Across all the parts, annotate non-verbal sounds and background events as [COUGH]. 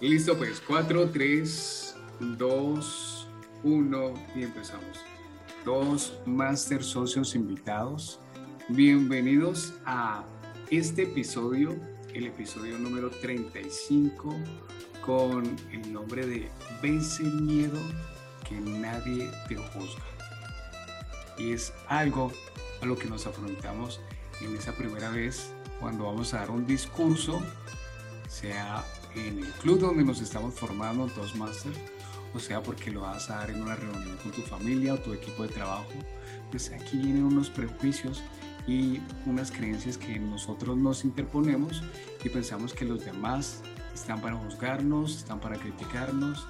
Listo, pues 4, 3, 2, 1 y empezamos. Dos Master Socios invitados. Bienvenidos a este episodio, el episodio número 35, con el nombre de Vence el miedo que nadie te juzga. Y es algo a lo que nos afrontamos en esa primera vez cuando vamos a dar un discurso, sea en el club donde nos estamos formando, Toastmasters, o sea porque lo vas a dar en una reunión con tu familia o tu equipo de trabajo, pues aquí vienen unos prejuicios y unas creencias que nosotros nos interponemos y pensamos que los demás están para juzgarnos, están para criticarnos.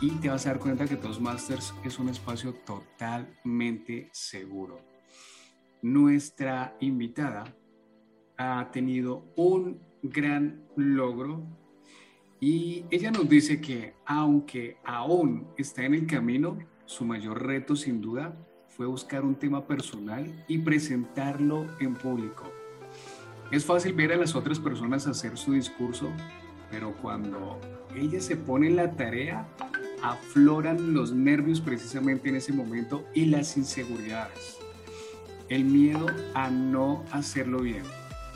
Y te vas a dar cuenta que Toastmasters es un espacio totalmente seguro. Nuestra invitada ha tenido un gran logro y ella nos dice que aunque aún está en el camino, su mayor reto sin duda fue buscar un tema personal y presentarlo en público. Es fácil ver a las otras personas hacer su discurso, pero cuando ella se pone en la tarea, afloran los nervios precisamente en ese momento y las inseguridades. El miedo a no hacerlo bien.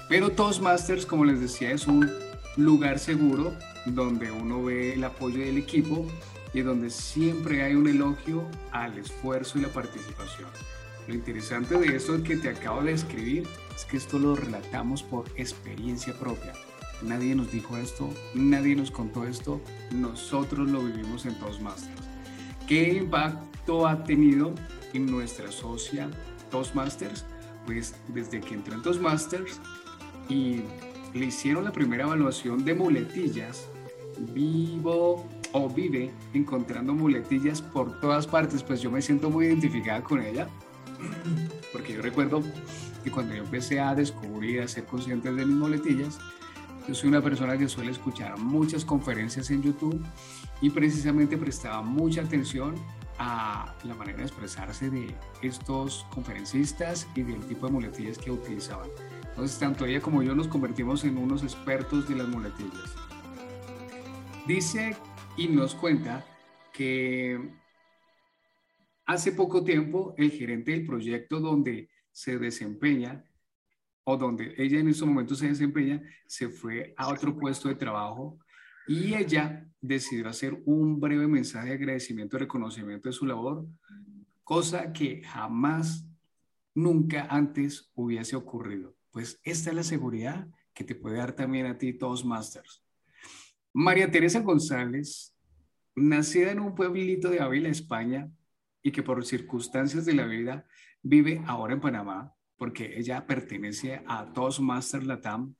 Pero Toastmasters, como les decía, es un lugar seguro donde uno ve el apoyo del equipo y donde siempre hay un elogio al esfuerzo y la participación. Lo interesante de esto que te acabo de escribir es que esto lo relatamos por experiencia propia. Nadie nos dijo esto, nadie nos contó esto, nosotros lo vivimos en Toastmasters. ¿Qué impacto ha tenido en nuestra socia Toastmasters? Pues desde que entró en Toastmasters y le hicieron la primera evaluación de muletillas, vivo o vive encontrando muletillas por todas partes, pues yo me siento muy identificada con ella, [CLEARS THROAT] porque yo recuerdo que cuando yo empecé a descubrir, a ser consciente de mis muletillas, yo soy una persona que suele escuchar muchas conferencias en YouTube y precisamente prestaba mucha atención a la manera de expresarse de estos conferencistas y del tipo de muletillas que utilizaban. Entonces, tanto ella como yo nos convertimos en unos expertos de las muletillas. Dice y nos cuenta que hace poco tiempo el gerente del proyecto donde se desempeña o donde ella en ese momento se desempeña, se fue a otro puesto de trabajo y ella decidió hacer un breve mensaje de agradecimiento y reconocimiento de su labor, cosa que jamás, nunca antes hubiese ocurrido. Pues esta es la seguridad que te puede dar también a ti Toastmasters. María Teresa González, nacida en un pueblito de Ávila, España, y que por circunstancias de la vida vive ahora en Panamá, porque ella pertenece a Toastmasters Latam,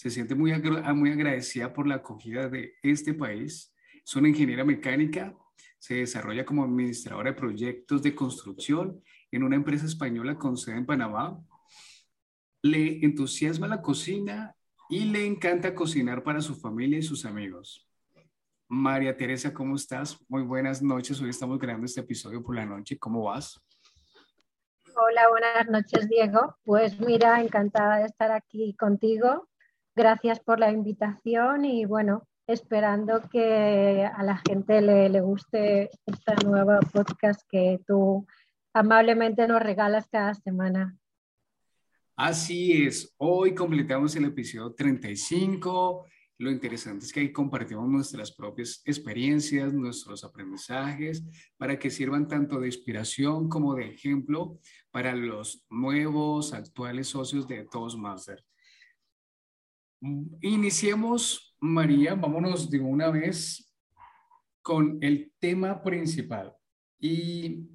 se siente muy, muy agradecida por la acogida de este país. Es una ingeniera mecánica, se desarrolla como administradora de proyectos de construcción en una empresa española con sede en Panamá le entusiasma la cocina y le encanta cocinar para su familia y sus amigos. María Teresa, ¿cómo estás? Muy buenas noches. Hoy estamos grabando este episodio por la noche. ¿Cómo vas? Hola, buenas noches, Diego. Pues mira, encantada de estar aquí contigo. Gracias por la invitación y bueno, esperando que a la gente le, le guste esta nueva podcast que tú amablemente nos regalas cada semana. Así es, hoy completamos el episodio 35. Lo interesante es que ahí compartimos nuestras propias experiencias, nuestros aprendizajes, para que sirvan tanto de inspiración como de ejemplo para los nuevos, actuales socios de Toastmasters. Iniciemos, María, vámonos de una vez con el tema principal. Y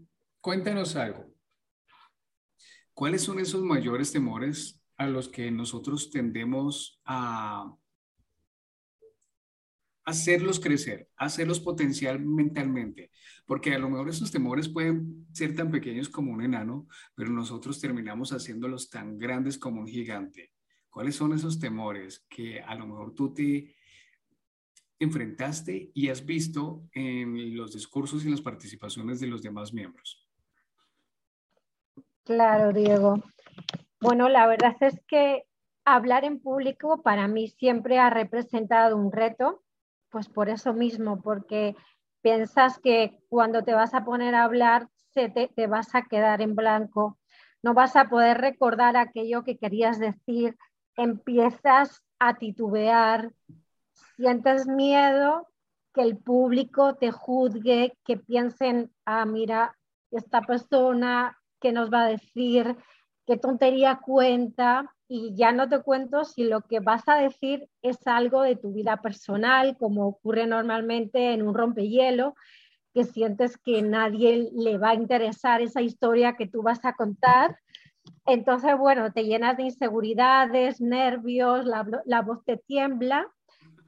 cuéntanos algo. ¿Cuáles son esos mayores temores a los que nosotros tendemos a hacerlos crecer, hacerlos potencial mentalmente? Porque a lo mejor esos temores pueden ser tan pequeños como un enano, pero nosotros terminamos haciéndolos tan grandes como un gigante. ¿Cuáles son esos temores que a lo mejor tú te enfrentaste y has visto en los discursos y las participaciones de los demás miembros? Claro, Diego. Bueno, la verdad es que hablar en público para mí siempre ha representado un reto pues por eso mismo, porque piensas que cuando te vas a poner a hablar se te, te vas a quedar en blanco, no vas a poder recordar aquello que querías decir, empiezas a titubear, sientes miedo que el público te juzgue, que piensen, ah, mira, esta persona, ¿qué nos va a decir? ¿Qué tontería cuenta? Y ya no te cuento si lo que vas a decir es algo de tu vida personal, como ocurre normalmente en un rompehielo, que sientes que nadie le va a interesar esa historia que tú vas a contar. Entonces, bueno, te llenas de inseguridades, nervios, la, la voz te tiembla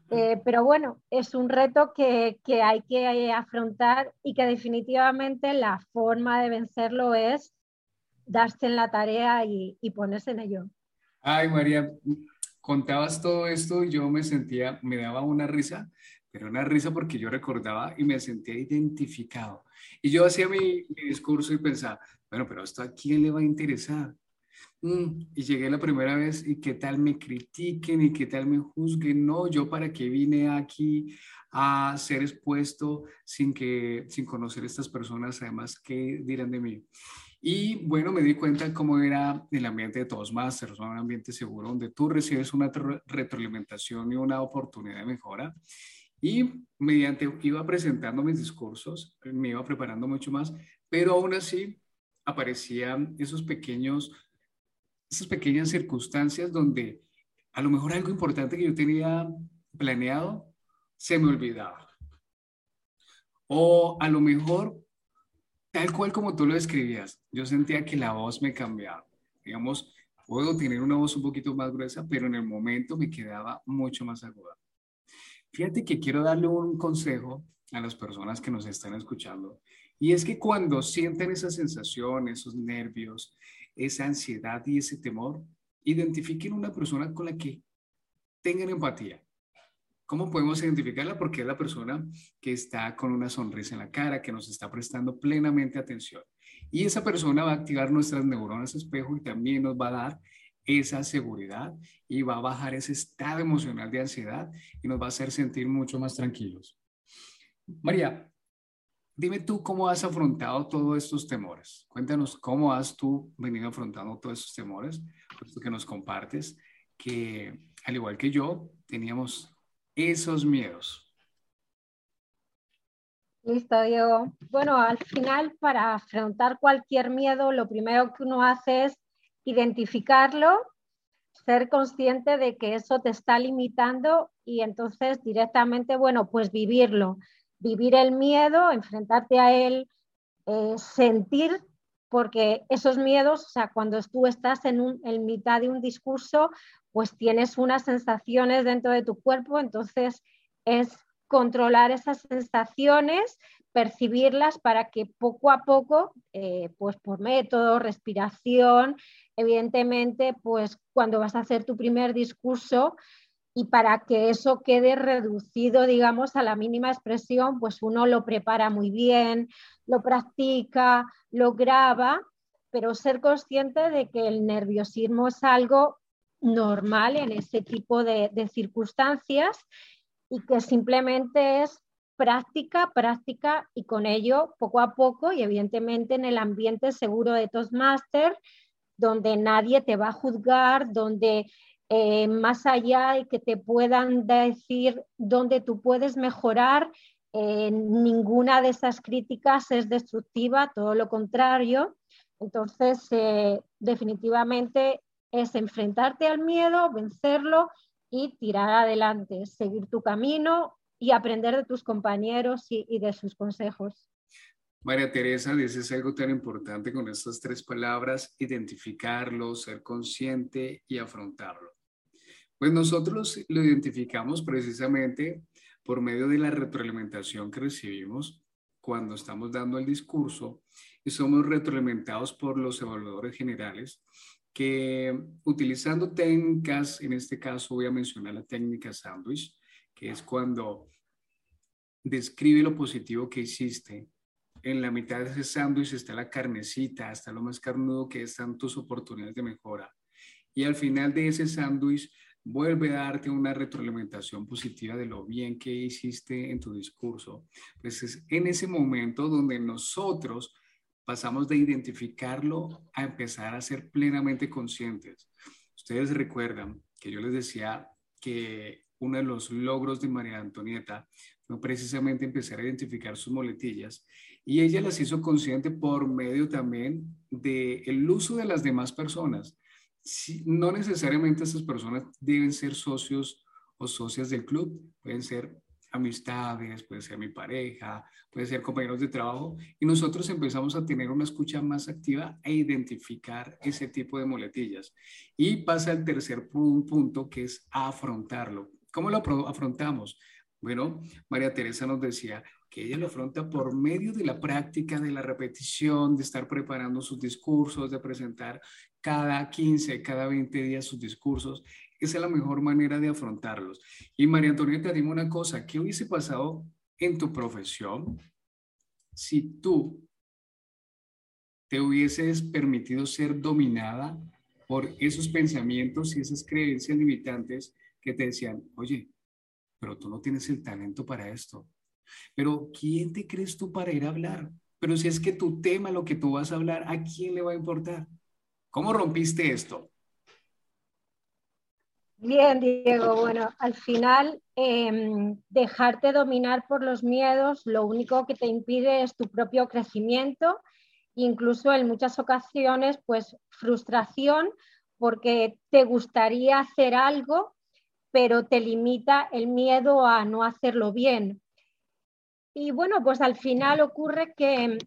eh, pero bueno, es un reto que, que, hay que afrontar y que definitivamente la forma de vencerlo es darse en la tarea y, y ponerse en ello. Ay, María, contabas todo esto y yo me sentía, me daba una risa, pero una risa porque yo recordaba y me sentía identificado. Y yo hacía mi, mi discurso y pensaba, bueno, pero esto a quién le va a interesar? Mm, y llegué la primera vez y qué tal me critiquen y qué tal me juzguen. No, yo para qué vine aquí a ser expuesto sin que sin conocer estas personas, además qué dirán de mí. Y bueno, me di cuenta cómo era el ambiente de todos Masters, un ambiente seguro donde tú recibes una retroalimentación y una oportunidad de mejora. Y mediante iba presentando mis discursos, me iba preparando mucho más, pero aún así aparecían esos pequeños esas pequeñas circunstancias donde a lo mejor algo importante que yo tenía planeado se me olvidaba. O a lo mejor, tal cual como tú lo describías, yo sentía que la voz me cambiaba. Digamos, puedo tener una voz un poquito más gruesa, pero en el momento me quedaba mucho más aguda. Fíjate que quiero darle un consejo a las personas que nos están escuchando, y es que cuando sienten esa sensación, esos nervios, esa ansiedad y ese temor, identifiquen una persona con la que tengan empatía. ¿Cómo podemos identificarla? Porque es la persona que está con una sonrisa en la cara, que nos está prestando plenamente atención. Y esa persona va a activar nuestras neuronas espejo y también nos va a dar esa seguridad y va a bajar ese estado emocional de ansiedad y nos va a hacer sentir mucho más tranquilos. María, Dime tú cómo has afrontado todos estos temores. Cuéntanos cómo has tú venido afrontando todos estos temores, puesto que nos compartes que, al igual que yo, teníamos esos miedos. Listo, Diego. Bueno, al final, para afrontar cualquier miedo, lo primero que uno hace es identificarlo, ser consciente de que eso te está limitando y entonces directamente, bueno, pues vivirlo vivir el miedo, enfrentarte a él, eh, sentir, porque esos miedos, o sea, cuando tú estás en, un, mitad de un discurso, pues tienes unas sensaciones dentro de tu cuerpo, entonces es controlar esas sensaciones, percibirlas para que poco a poco, eh, pues por método, respiración, evidentemente, pues cuando vas a hacer tu primer discurso, y para que eso quede reducido, digamos, a la mínima expresión, pues uno lo prepara muy bien, lo practica, lo graba, pero ser consciente de que el nerviosismo es algo normal en ese tipo de, circunstancias y que simplemente es práctica, práctica y con ello poco a poco y evidentemente en el ambiente seguro de Toastmaster, donde nadie te va a juzgar, donde eh, más allá de que te puedan decir dónde tú puedes mejorar, eh, ninguna de esas críticas es destructiva, todo lo contrario. Entonces, eh, definitivamente es enfrentarte al miedo, vencerlo y tirar adelante, seguir tu camino y aprender de tus compañeros y, y de sus consejos. María Teresa, dices algo tan importante con estas tres palabras, identificarlo, ser consciente y afrontarlo. Pues nosotros lo identificamos precisamente por medio de la retroalimentación que recibimos cuando estamos dando el discurso y somos retroalimentados por los evaluadores generales que utilizando técnicas, en este caso voy a mencionar la técnica sandwich, que es cuando describe lo positivo que hiciste. En la mitad de ese sándwich está la carnecita, está lo más carnudo que están tus oportunidades de mejora. Y al final de ese sándwich vuelve a darte una retroalimentación positiva de lo bien que hiciste en tu discurso, pues es en ese momento donde nosotros pasamos de identificarlo a empezar a ser plenamente conscientes. Ustedes recuerdan que yo les decía que uno de los logros de María Antonieta fue precisamente empezar a identificar sus moletillas y ella las hizo consciente por medio también del el uso de las demás personas. No necesariamente esas personas deben ser socios o socias del club, pueden ser amistades, puede ser mi pareja, puede ser compañeros de trabajo, y nosotros empezamos a tener una escucha más activa e identificar ese tipo de moletillas. Y pasa el tercer punto, que es afrontarlo. ¿Cómo lo afrontamos? Bueno, María Teresa nos decía que ella lo afronta por medio de la práctica, de la repetición, de estar preparando sus discursos, de presentar cada 15, cada 20 días sus discursos. Esa es la mejor manera de afrontarlos. Y María Antonieta, dime una cosa, ¿qué hubiese pasado en tu profesión si tú te hubieses permitido ser dominada por esos pensamientos y esas creencias limitantes que te decían, oye, pero tú no tienes el talento para esto. Pero ¿quién te crees tú para ir a hablar? Pero si es que tu tema, lo que tú vas a hablar, ¿a quién le va a importar? ¿Cómo rompiste esto? Bien, Diego. Bueno, al final, em, dejarte dominar por los miedos, lo único que te impide es tu propio crecimiento, incluso en muchas ocasiones, pues frustración, porque te gustaría hacer algo, pero te limita el miedo a no hacerlo bien. Y bueno, pues al final ocurre que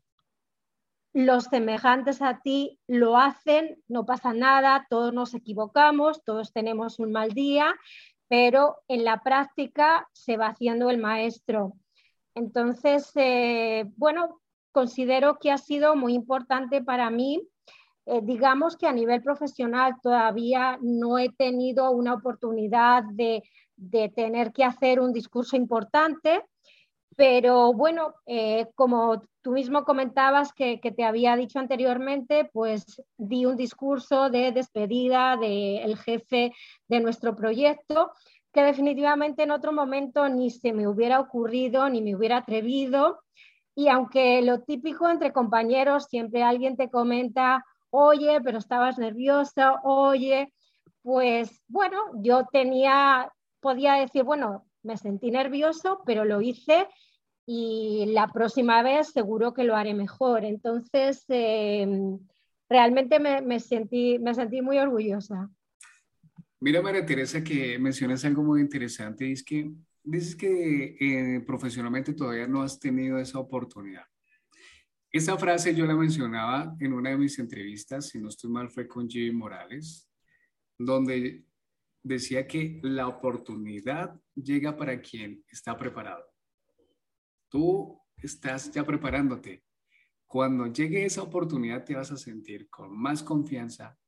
los semejantes a ti lo hacen, no pasa nada, todos nos equivocamos, todos tenemos un mal día, pero en la práctica se va haciendo el maestro. Entonces, eh, bueno, considero que ha sido muy importante para mí eh, digamos que a nivel profesional todavía no he tenido una oportunidad de, tener que hacer un discurso importante, pero bueno, eh, como tú mismo comentabas que, te había dicho anteriormente, pues di un discurso de despedida del jefe de nuestro proyecto, que definitivamente en otro momento ni se me hubiera ocurrido, ni me hubiera atrevido. Y aunque lo típico entre compañeros, siempre alguien te comenta, oye, pero estabas nerviosa, oye, pues bueno, yo tenía, podía decir, bueno, me sentí nervioso, pero lo hice y la próxima vez seguro que lo haré mejor. Entonces, em, realmente me, sentí, me sentí muy orgullosa. Mira, María Teresa, que mencionas algo muy interesante, es que dices que eh, profesionalmente todavía no has tenido esa oportunidad. Esa frase yo la mencionaba en una de mis entrevistas, si no estoy mal, fue con Jimmy Morales, donde decía que la oportunidad llega para quien está preparado. Tú estás ya preparándote. Cuando llegue esa oportunidad te vas a sentir con más confianza,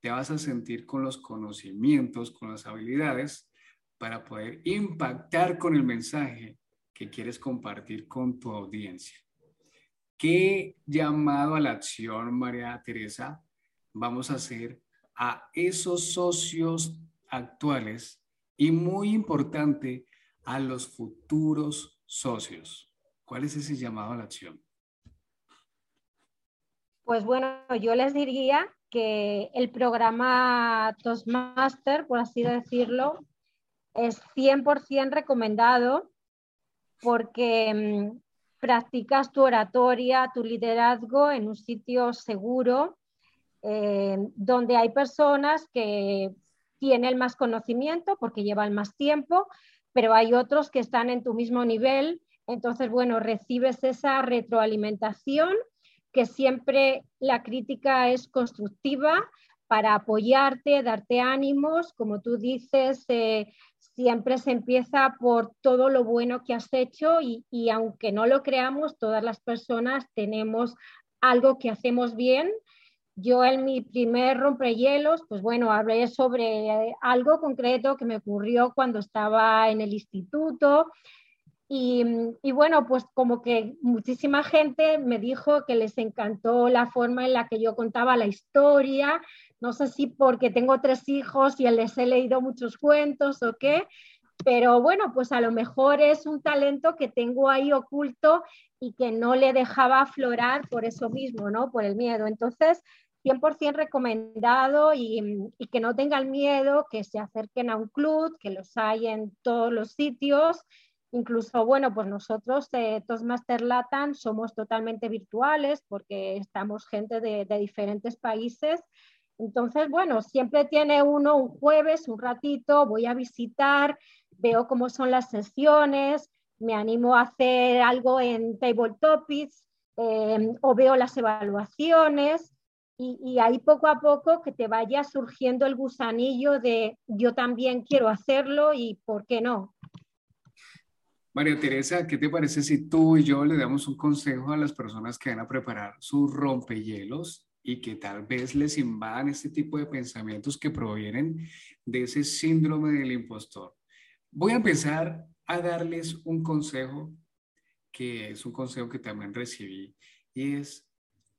te vas a sentir con los conocimientos, con las habilidades para poder impactar con el mensaje que quieres compartir con tu audiencia. ¿Qué llamado a la acción, María Teresa, vamos a hacer a esos socios actuales y muy importante, a los futuros socios? ¿Cuál es ese llamado a la acción? Pues bueno, yo les diría que el programa Toastmaster, por así decirlo, es 100% recomendado porque mm, practicas tu oratoria, tu liderazgo en un sitio seguro, eh, donde hay personas que tienen más conocimiento porque llevan más tiempo, pero hay otros que están en tu mismo nivel. Entonces, bueno, recibes esa retroalimentación, que siempre la crítica es constructiva para apoyarte, darte ánimos, como tú dices, eh, siempre se empieza por todo lo bueno que has hecho y, aunque no lo creamos, todas las personas tenemos algo que hacemos bien. Yo en mi primer rompehielos, pues bueno, hablé sobre algo concreto que me ocurrió cuando estaba en el instituto y, bueno, pues como que muchísima gente me dijo que les encantó la forma en la que yo contaba la historia, No sé si porque tengo tres hijos y les he leído muchos cuentos o qué, pero bueno, pues a lo mejor es un talento que tengo ahí oculto y que no le dejaba aflorar por eso mismo, ¿no? Por el miedo. Entonces, 100% recomendado y, que no tengan miedo, que se acerquen a un club, que los hay en todos los sitios. Incluso, bueno, pues nosotros, eh, Toastmaster somos totalmente virtuales porque estamos gente de, de diferentes países. Entonces, bueno, siempre tiene uno un jueves, un ratito, voy a visitar, veo cómo son las sesiones, me animo a hacer algo en Table Topics eh, o veo las evaluaciones y, ahí poco a poco que te vaya surgiendo el gusanillo de yo también quiero hacerlo y por qué no. María Teresa, ¿qué te parece si tú y yo le damos un consejo a las personas que van a preparar sus rompehielos y que tal vez les invadan este tipo de pensamientos que provienen de ese síndrome del impostor? Voy a empezar a darles un consejo que es un consejo que también recibí y es,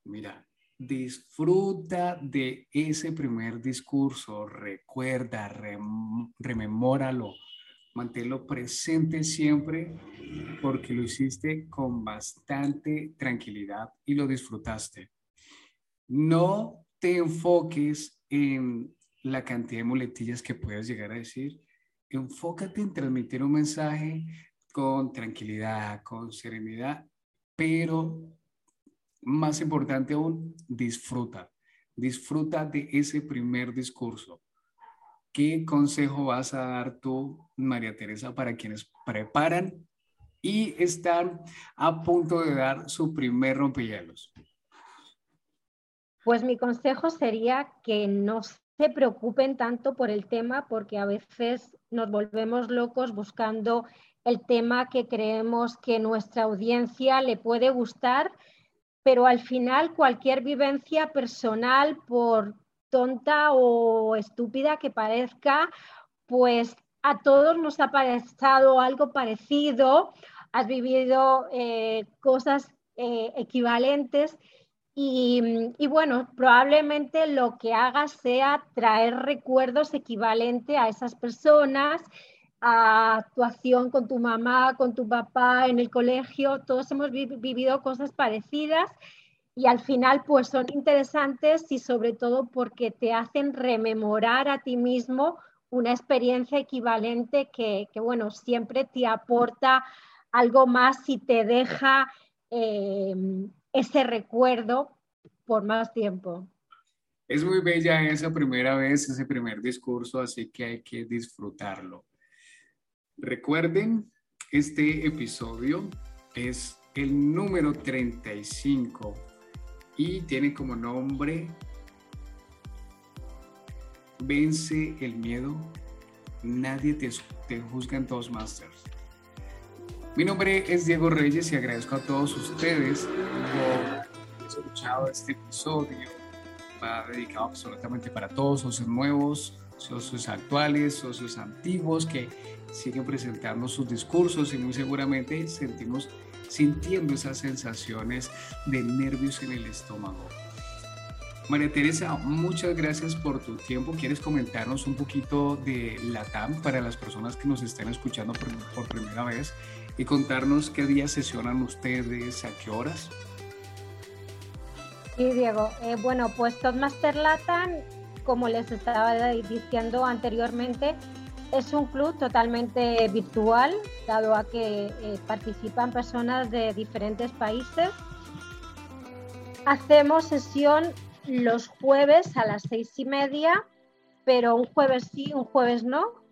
mira, disfruta de ese primer discurso, recuerda, rememóralo, manténlo presente siempre porque lo hiciste con bastante tranquilidad y lo disfrutaste. No te enfoques en la cantidad de muletillas que puedes llegar a decir, enfócate en transmitir un mensaje con tranquilidad, con serenidad, pero más importante aún, disfruta. Disfruta de ese primer discurso. ¿Qué consejo vas a dar tú, María Teresa, para quienes preparan y están a punto de dar su primer rompehielos? Pues mi consejo sería que no se preocupen tanto por el tema porque a veces nos volvemos locos buscando el tema que creemos que nuestra audiencia le puede gustar, pero al final cualquier vivencia personal, por tonta o estúpida que parezca, pues a todos nos ha pasado algo parecido, has vivido eh, cosas eh, equivalentes y, y, bueno, probablemente lo que hagas sea traer recuerdos equivalentes a esas personas, a actuación con tu mamá, con tu papá en el colegio, todos hemos vivido cosas parecidas y al final pues son interesantes y sobre todo porque te hacen rememorar a ti mismo una experiencia equivalente que, que bueno, siempre te aporta algo más y te deja... Eh, ese recuerdo por más tiempo. Es muy bella esa primera vez, ese primer discurso, así que hay que disfrutarlo. Recuerden, este episodio es el número 35 y tiene como nombre Vence el miedo, nadie te, te juzga en Toastmasters. Mi nombre es Diego Reyes y agradezco a todos ustedes por escuchado este episodio. Va dedicado absolutamente para todos, socios nuevos, socios actuales, socios antiguos que siguen presentando sus discursos y muy seguramente sentimos sintiendo esas sensaciones de nervios en el estómago. María Teresa, muchas gracias por tu tiempo. ¿Quieres comentarnos un poquito de la TAM para las personas que nos estén escuchando por, primera vez y contarnos qué días sesionan ustedes, a qué horas. Sí, Diego. Eh, bueno, pues Toastmaster Latam, como les estaba diciendo anteriormente, es un club totalmente virtual, dado a que eh, participan personas de diferentes países. Hacemos sesión los jueves a las seis y media, pero un jueves sí, un jueves no,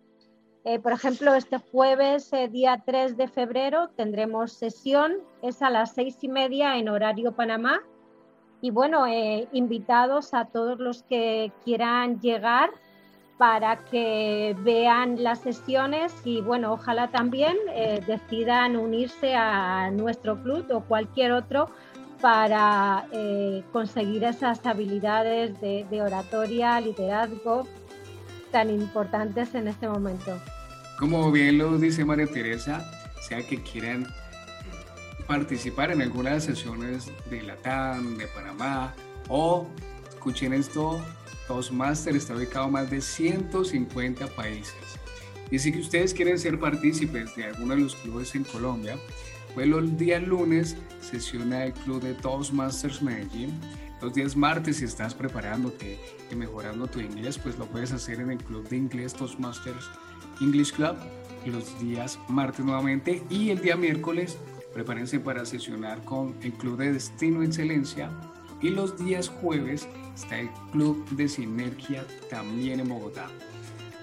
eh, por ejemplo, este jueves, eh, día 3 de febrero, tendremos sesión, es a las seis y media en horario Panamá. Y bueno, eh, invitados a todos los que quieran llegar para que vean las sesiones y bueno, ojalá también decidan unirse a nuestro club o cualquier otro para conseguir esas habilidades de oratoria, liderazgo tan importantes en este momento. Como bien lo dice María Teresa, sea que quieran participar en algunas sesiones de Latam, de Panamá, o escuchen esto Toastmaster está ubicado en más de 150 países. Y si ustedes quieren ser partícipes de alguno de los clubes en Colombia, pues los días lunes sesiona el club de Toastmasters Medellín. Los días martes, si estás preparándote y mejorando tu inglés, pues lo puedes hacer en el club de inglés Toastmasters English Club. Los días martes nuevamente y el día miércoles prepárense para sesionar con el club de Destino Excelencia. Y los días jueves está el club de Sinergia también en Bogotá.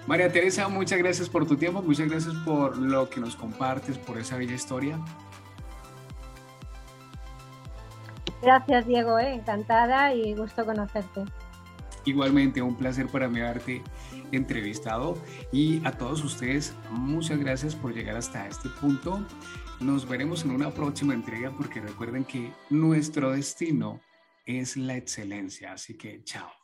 María Teresa, muchas gracias por tu tiempo, muchas gracias por lo que nos compartes, por esa bella historia. Gracias, Diego, eh, encantada y gusto conocerte. Igualmente, un placer para mí haberte entrevistado y a todos ustedes, muchas gracias por llegar hasta este punto. Nos veremos en una próxima entrega porque recuerden que nuestro destino es la excelencia. Así que chao.